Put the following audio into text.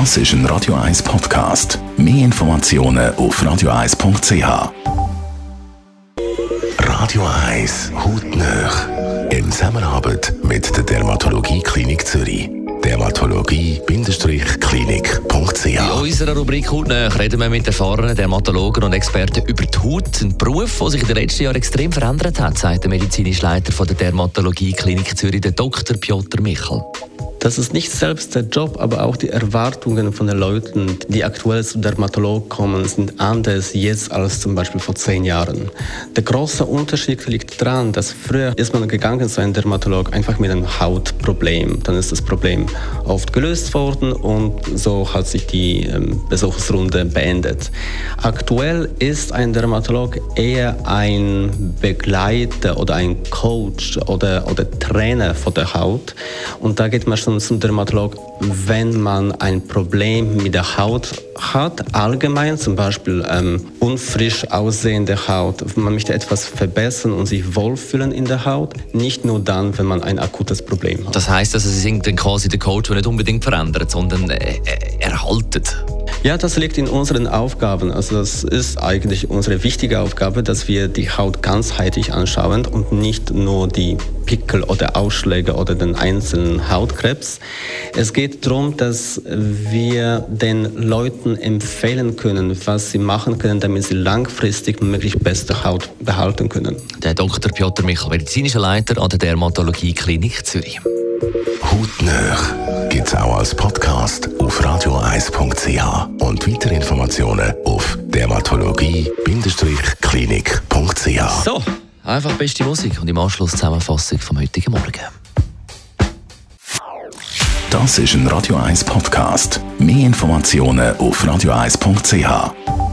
Das ist ein Radio 1 Podcast. Mehr Informationen auf radio1.ch. Radio 1 Hautnöch. In Zusammenarbeit mit der Dermatologie Klinik Zürich. Dermatologie-klinik.ch In unserer Rubrik Hautnöch reden wir mit erfahrenen Dermatologen und Experten über die Haut. Ein Beruf, der sich in den letzten Jahren extrem verändert hat, sagt der medizinische Leiter der Dermatologie Klinik Zürich, der Dr. Piotr Michel. Das ist nicht selbst der Job, aber auch die Erwartungen von den Leuten, die aktuell zum Dermatolog kommen, sind anders jetzt als zum Beispiel vor zehn Jahren. Der große Unterschied liegt daran, dass früher ist man gegangen zu einem Dermatolog einfach mit einem Hautproblem. Dann ist das Problem oft gelöst worden und so hat sich die ähm, Besuchsrunde beendet. Aktuell ist ein Dermatolog eher ein Begleiter oder ein Coach oder, oder Trainer von der Haut und da geht man schon zum Dermatolog, wenn man ein Problem mit der Haut hat, allgemein zum Beispiel ähm, unfrisch aussehende Haut. Man möchte etwas verbessern und sich wohlfühlen in der Haut, nicht nur dann, wenn man ein akutes Problem hat. Das heißt, dass es quasi der Coach nicht unbedingt verändert, sondern äh, erhaltet. Ja, das liegt in unseren Aufgaben. Also das ist eigentlich unsere wichtige Aufgabe, dass wir die Haut ganzheitlich anschauen und nicht nur die Pickel oder Ausschläge oder den einzelnen Hautkrebs. Es geht darum, dass wir den Leuten empfehlen können, was sie machen können, damit sie langfristig möglichst beste Haut behalten können. Der Dr. Piotr Michel, medizinischer Leiter an der Dermatologie Klinik Zürich. Hautnöch gibt es auch als Podcast auf radio1.ch und weitere Informationen auf dermatologie-klinik.ch. So, einfach beste Musik und im Anschluss Zusammenfassung vom heutigen Morgen. Das ist ein Radio 1 Podcast. Mehr Informationen auf radio1.ch.